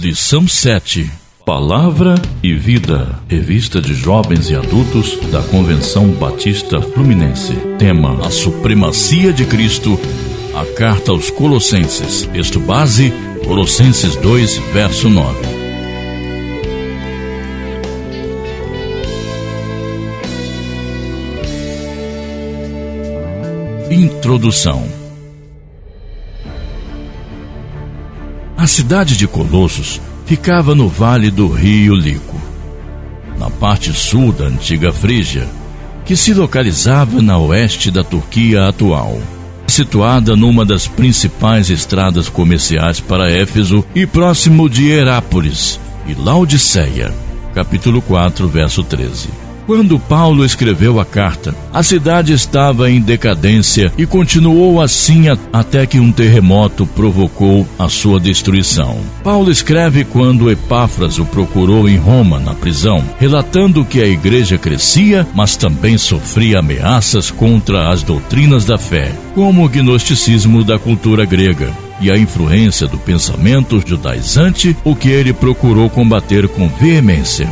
Lição 7. Palavra e Vida. Revista de Jovens e Adultos da Convenção Batista Fluminense. Tema: A Supremacia de Cristo. A Carta aos Colossenses. Texto base: Colossenses 2, verso 9. Introdução A cidade de Colossos ficava no vale do rio Lico, na parte sul da antiga Frígia, que se localizava na oeste da Turquia atual. Situada numa das principais estradas comerciais para Éfeso e próximo de Herápolis e Laodiceia. Capítulo 4, verso 13. Quando Paulo escreveu a carta, a cidade estava em decadência e continuou assim até que um terremoto provocou a sua destruição. Paulo escreve quando Epáfras o procurou em Roma, na prisão, relatando que a igreja crescia, mas também sofria ameaças contra as doutrinas da fé, como o gnosticismo da cultura grega e a influência do pensamento judaizante, o que ele procurou combater com veemência.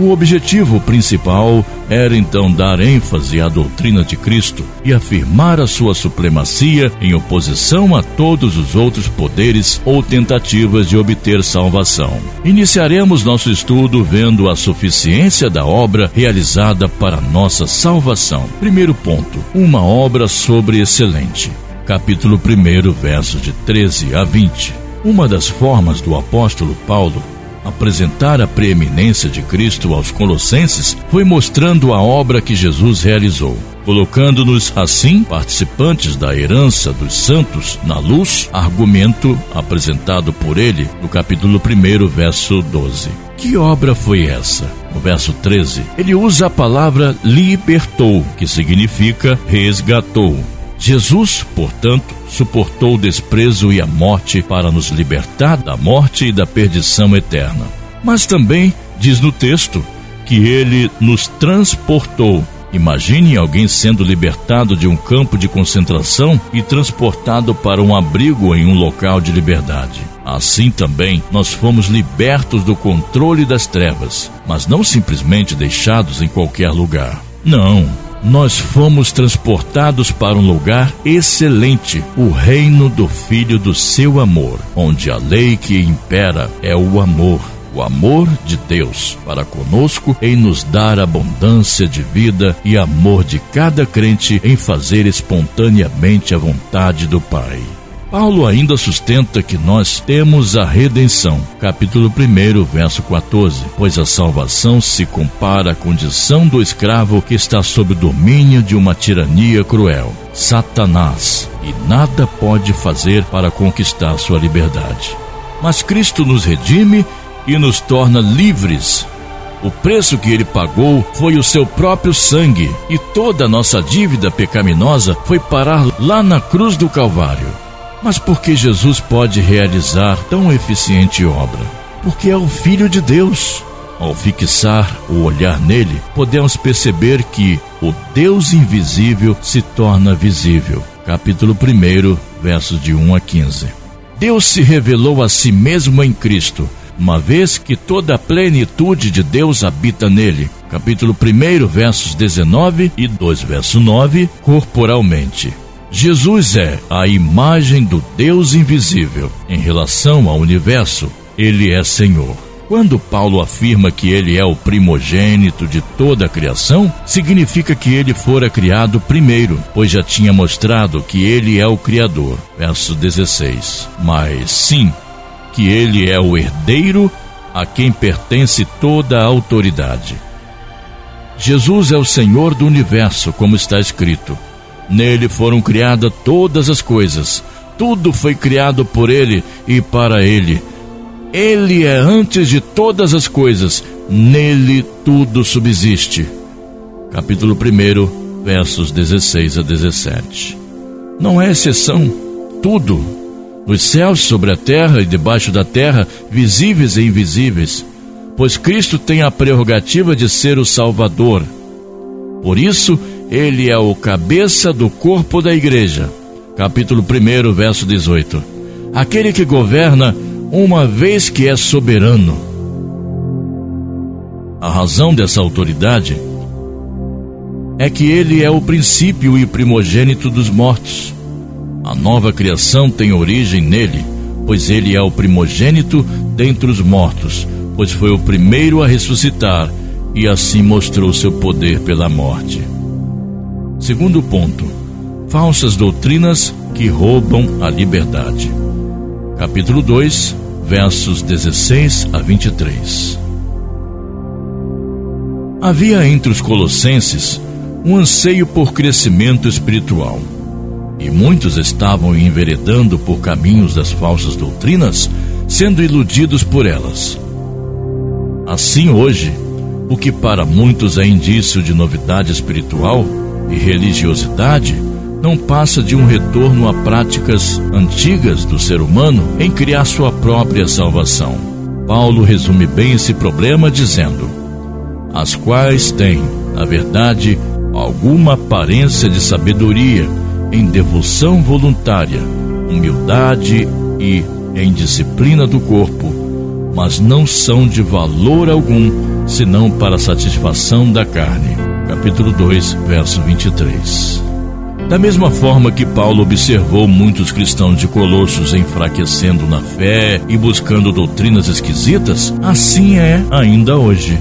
O objetivo principal era então dar ênfase à doutrina de Cristo e afirmar a sua supremacia em oposição a todos os outros poderes ou tentativas de obter salvação. Iniciaremos nosso estudo vendo a suficiência da obra realizada para nossa salvação. Primeiro ponto: uma obra sobre excelente. Capítulo 1, versos de 13 a 20. Uma das formas do apóstolo Paulo apresentar a preeminência de Cristo aos Colossenses foi mostrando a obra que Jesus realizou, colocando-nos assim participantes da herança dos santos na luz, argumento apresentado por ele no capítulo 1, verso 12. Que obra foi essa? No verso 13, ele usa a palavra libertou, que significa resgatou. Jesus, portanto, suportou o desprezo e a morte para nos libertar da morte e da perdição eterna. Mas também diz no texto que ele nos transportou. Imagine alguém sendo libertado de um campo de concentração e transportado para um abrigo em um local de liberdade. Assim também nós fomos libertos do controle das trevas, mas não simplesmente deixados em qualquer lugar. Não, nós fomos transportados para um lugar excelente, o reino do Filho do seu amor, onde a lei que impera é o amor. O amor de Deus para conosco em nos dar abundância de vida e amor de cada crente em fazer espontaneamente a vontade do Pai. Paulo ainda sustenta que nós temos a redenção. Capítulo 1, verso 14. Pois a salvação se compara à condição do escravo que está sob o domínio de uma tirania cruel, Satanás, e nada pode fazer para conquistar sua liberdade. Mas Cristo nos redime e nos torna livres o preço que ele pagou foi o seu próprio sangue, e toda a nossa dívida pecaminosa foi parar lá na cruz do Calvário. Mas por que Jesus pode realizar tão eficiente obra? Porque é o Filho de Deus. Ao fixar o olhar nele, podemos perceber que o Deus invisível se torna visível. Capítulo 1, versos de 1 a 15. Deus se revelou a si mesmo em Cristo, uma vez que toda a plenitude de Deus habita nele. Capítulo 1, versos 19 e 2, verso 9, corporalmente. Jesus é a imagem do Deus invisível. Em relação ao universo, ele é Senhor. Quando Paulo afirma que ele é o primogênito de toda a criação, significa que ele fora criado primeiro, pois já tinha mostrado que ele é o Criador. Verso 16. Mas sim, que ele é o herdeiro a quem pertence toda a autoridade. Jesus é o Senhor do universo, como está escrito. Nele foram criadas todas as coisas. Tudo foi criado por ele e para ele. Ele é antes de todas as coisas. Nele tudo subsiste. Capítulo 1, versos 16 a 17. Não é exceção. Tudo, nos céus, sobre a terra e debaixo da terra, visíveis e invisíveis, pois Cristo tem a prerrogativa de ser o Salvador. Por isso, ele é o cabeça do corpo da igreja. Capítulo 1, verso 18. Aquele que governa uma vez que é soberano. A razão dessa autoridade é que ele é o princípio e primogênito dos mortos. A nova criação tem origem nele, pois ele é o primogênito dentre os mortos, pois foi o primeiro a ressuscitar e assim mostrou seu poder pela morte. Segundo ponto: falsas doutrinas que roubam a liberdade. Capítulo 2, versos 16 a 23. Havia entre os colossenses um anseio por crescimento espiritual. E muitos estavam enveredando por caminhos das falsas doutrinas, sendo iludidos por elas. Assim, hoje, o que para muitos é indício de novidade espiritual e religiosidade, não passa de um retorno a práticas antigas do ser humano em criar sua própria salvação. Paulo resume bem esse problema dizendo: as quais têm, na verdade, alguma aparência de sabedoria, em devoção voluntária, humildade e em disciplina do corpo, mas não são de valor algum, senão para a satisfação da carne. Capítulo 2, verso 23. Da mesma forma que Paulo observou muitos cristãos de Colossos enfraquecendo na fé e buscando doutrinas esquisitas, assim é ainda hoje.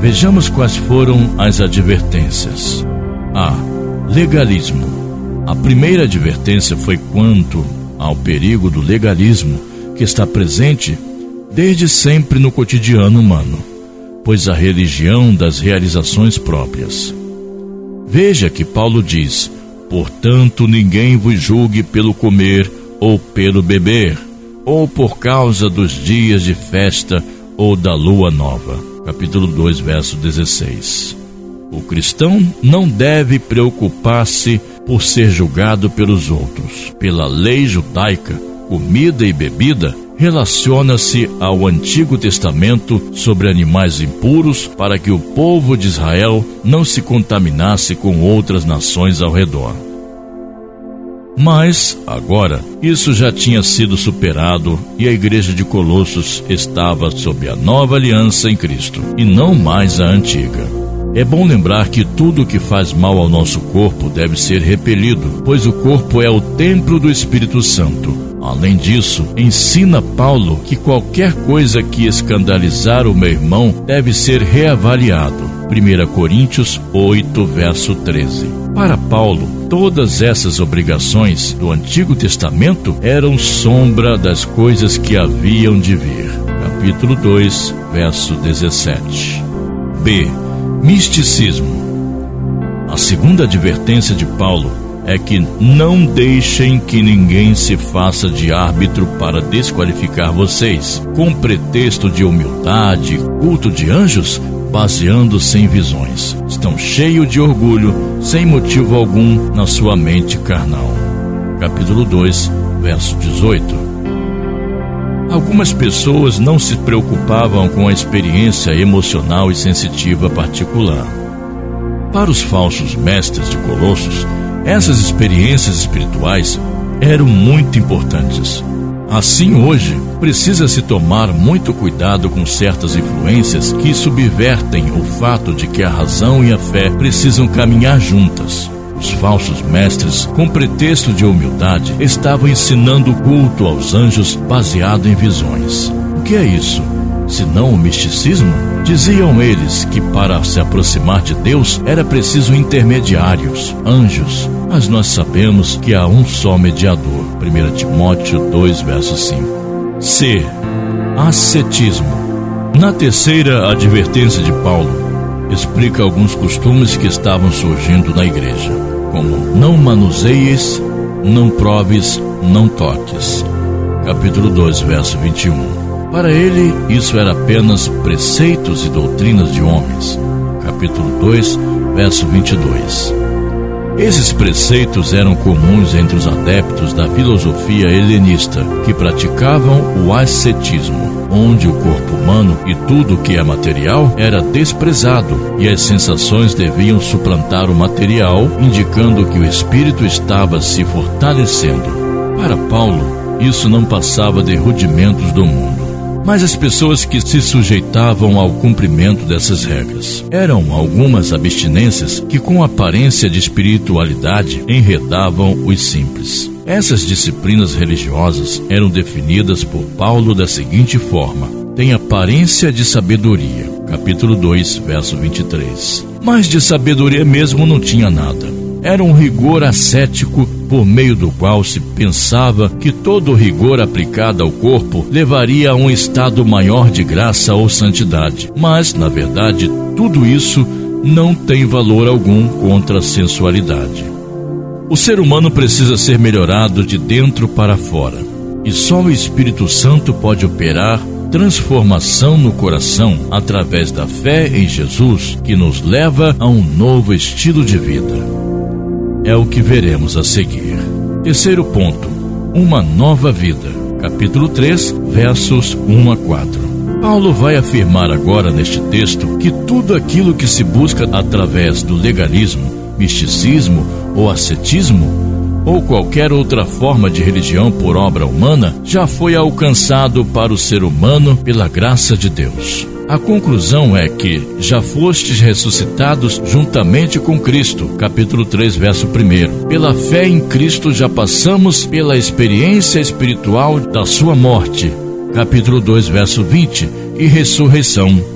Vejamos quais foram as advertências. A. Legalismo. A primeira advertência foi quanto ao perigo do legalismo que está presente desde sempre no cotidiano humano, pois a religião das realizações próprias. Veja que Paulo diz: Portanto, ninguém vos julgue pelo comer ou pelo beber, ou por causa dos dias de festa ou da lua nova capítulo 2, verso 16. O cristão não deve preocupar-se por ser julgado pelos outros. Pela lei judaica, comida e bebida relaciona-se ao Antigo Testamento sobre animais impuros para que o povo de Israel não se contaminasse com outras nações ao redor. Mas, agora, isso já tinha sido superado e a igreja de Colossos estava sob a nova aliança em Cristo e não mais a antiga. É bom lembrar que tudo que faz mal ao nosso corpo deve ser repelido, pois o corpo é o templo do Espírito Santo. Além disso, ensina Paulo que qualquer coisa que escandalizar o meu irmão deve ser reavaliado. 1 Coríntios 8, verso 13. Para Paulo, todas essas obrigações do Antigo Testamento eram sombra das coisas que haviam de vir. Capítulo 2, verso 17. B. Misticismo. A segunda advertência de Paulo é que não deixem que ninguém se faça de árbitro para desqualificar vocês, com pretexto de humildade, culto de anjos, baseando-se em visões. Estão cheios de orgulho, sem motivo algum na sua mente carnal. Capítulo 2, verso 18. Algumas pessoas não se preocupavam com a experiência emocional e sensitiva particular. Para os falsos mestres de Colossos, essas experiências espirituais eram muito importantes. Assim, hoje, precisa-se tomar muito cuidado com certas influências que subvertem o fato de que a razão e a fé precisam caminhar juntas. Os falsos mestres, com pretexto de humildade, estavam ensinando o culto aos anjos baseado em visões. O que é isso? Se não o misticismo? Diziam eles que para se aproximar de Deus era preciso intermediários, anjos, mas nós sabemos que há um só mediador. 1 Timóteo 2, verso 5. C. Ascetismo. Na terceira advertência de Paulo, explica alguns costumes que estavam surgindo na igreja, como não manuseies, não proves, não toques. Capítulo 2, verso 21. Para ele, isso era apenas preceitos e doutrinas de homens. Capítulo 2, verso 22. Esses preceitos eram comuns entre os adeptos da filosofia helenista, que praticavam o ascetismo, onde o corpo humano e tudo que é material era desprezado e as sensações deviam suplantar o material, indicando que o espírito estava se fortalecendo. Para Paulo, isso não passava de rudimentos do mundo. Mas as pessoas que se sujeitavam ao cumprimento dessas regras eram algumas abstinências que, com aparência de espiritualidade, enredavam os simples. Essas disciplinas religiosas eram definidas por Paulo da seguinte forma: tem aparência de sabedoria. Capítulo 2, verso 23. Mas de sabedoria mesmo não tinha nada. Era um rigor ascético por meio do qual se pensava que todo rigor aplicado ao corpo levaria a um estado maior de graça ou santidade. Mas, na verdade, tudo isso não tem valor algum contra a sensualidade. O ser humano precisa ser melhorado de dentro para fora, e só o Espírito Santo pode operar transformação no coração através da fé em Jesus que nos leva a um novo estilo de vida. É o que veremos a seguir. Terceiro ponto: uma nova vida. Capítulo 3, versos 1 a 4. Paulo vai afirmar agora neste texto que tudo aquilo que se busca através do legalismo, misticismo ou ascetismo ou qualquer outra forma de religião por obra humana já foi alcançado para o ser humano pela graça de Deus. A conclusão é que já fostes ressuscitados juntamente com Cristo. Capítulo 3, verso 1. Pela fé em Cristo já passamos pela experiência espiritual da sua morte. Capítulo 2, verso 20. E ressurreição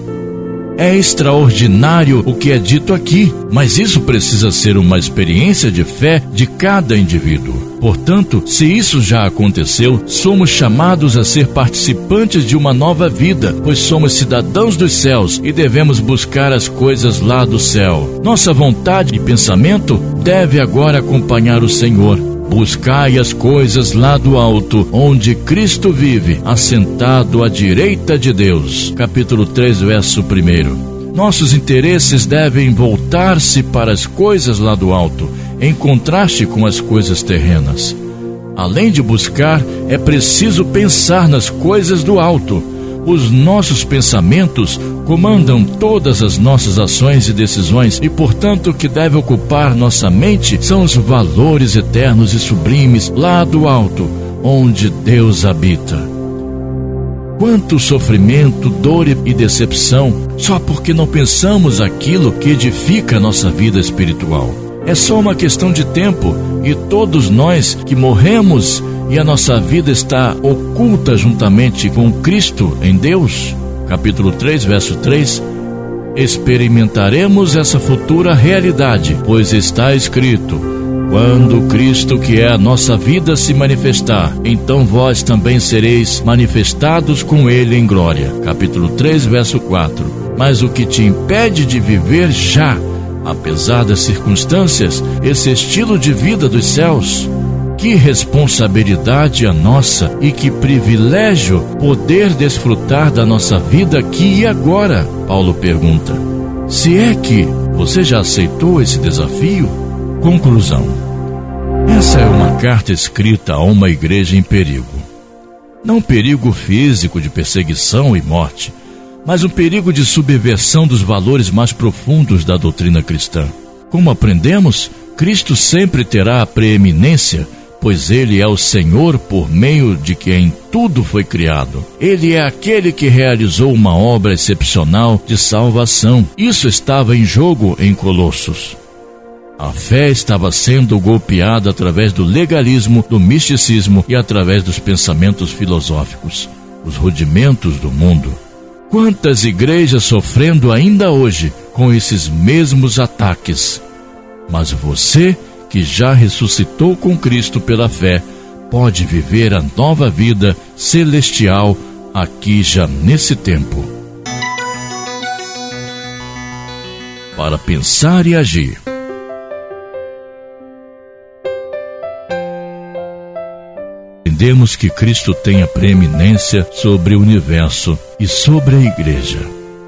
é extraordinário o que é dito aqui, mas isso precisa ser uma experiência de fé de cada indivíduo. Portanto, se isso já aconteceu, somos chamados a ser participantes de uma nova vida, pois somos cidadãos dos céus e devemos buscar as coisas lá do céu. Nossa vontade e pensamento deve agora acompanhar o Senhor Buscai as coisas lá do alto, onde Cristo vive, assentado à direita de Deus. Capítulo 3, verso 1. Nossos interesses devem voltar-se para as coisas lá do alto, em contraste com as coisas terrenas. Além de buscar, é preciso pensar nas coisas do alto os nossos pensamentos comandam todas as nossas ações e decisões e, portanto, o que deve ocupar nossa mente são os valores eternos e sublimes lá do alto, onde Deus habita. Quanto sofrimento, dor e decepção só porque não pensamos aquilo que edifica nossa vida espiritual. É só uma questão de tempo e todos nós que morremos e a nossa vida está oculta juntamente com Cristo em Deus, capítulo 3, verso 3, experimentaremos essa futura realidade, pois está escrito: quando Cristo, que é a nossa vida, se manifestar, então vós também sereis manifestados com Ele em glória. Capítulo 3, verso 4. Mas o que te impede de viver já, apesar das circunstâncias, esse estilo de vida dos céus, que responsabilidade a nossa e que privilégio poder desfrutar da nossa vida aqui e agora, Paulo pergunta. Se é que você já aceitou esse desafio? Conclusão. Essa é uma carta escrita a uma igreja em perigo. Não perigo físico de perseguição e morte, mas um perigo de subversão dos valores mais profundos da doutrina cristã. Como aprendemos, Cristo sempre terá a preeminência pois ele é o Senhor por meio de quem tudo foi criado. Ele é aquele que realizou uma obra excepcional de salvação. Isso estava em jogo em Colossos. A fé estava sendo golpeada através do legalismo, do misticismo e através dos pensamentos filosóficos, os rudimentos do mundo. Quantas igrejas sofrendo ainda hoje com esses mesmos ataques? Mas você que já ressuscitou com Cristo pela fé, pode viver a nova vida celestial aqui já nesse tempo. Para pensar e agir. Entendemos que Cristo tem a preeminência sobre o universo e sobre a igreja.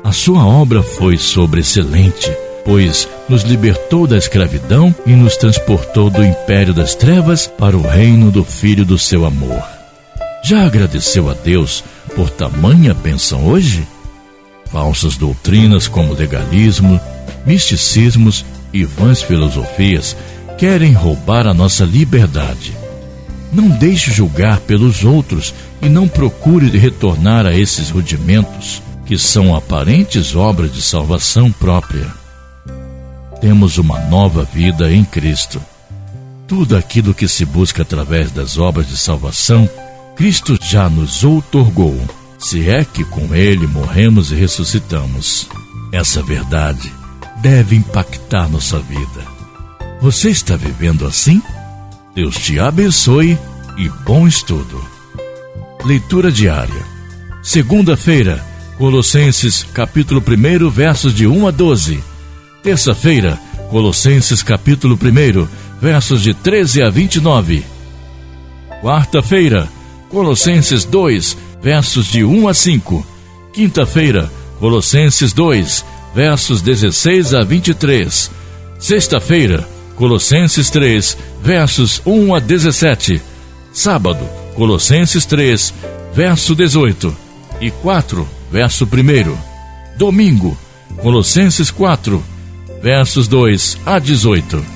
A sua obra foi sobre excelente pois nos libertou da escravidão e nos transportou do império das trevas para o reino do Filho do seu amor. Já agradeceu a Deus por tamanha bênção hoje? Falsas doutrinas como legalismo, misticismos e vãs filosofias querem roubar a nossa liberdade. Não deixe julgar pelos outros e não procure retornar a esses rudimentos, que são aparentes obras de salvação própria. Temos uma nova vida em Cristo. Tudo aquilo que se busca através das obras de salvação, Cristo já nos outorgou, se é que com Ele morremos e ressuscitamos. Essa verdade deve impactar nossa vida. Você está vivendo assim? Deus te abençoe e bom estudo. Leitura diária. Segunda-feira, Colossenses capítulo 1, versos de 1 a 12. Terça-feira, Colossenses capítulo 1, versos de 13 a 29. Quarta-feira, Colossenses 2, versos de 1 a 5. Quinta-feira, Colossenses 2, versos 16 a 23. Sexta-feira, Colossenses 3, versos 1 a 17. Sábado, Colossenses 3, verso 18 e 4, verso 1. Domingo, Colossenses 4, versos 2 a 18.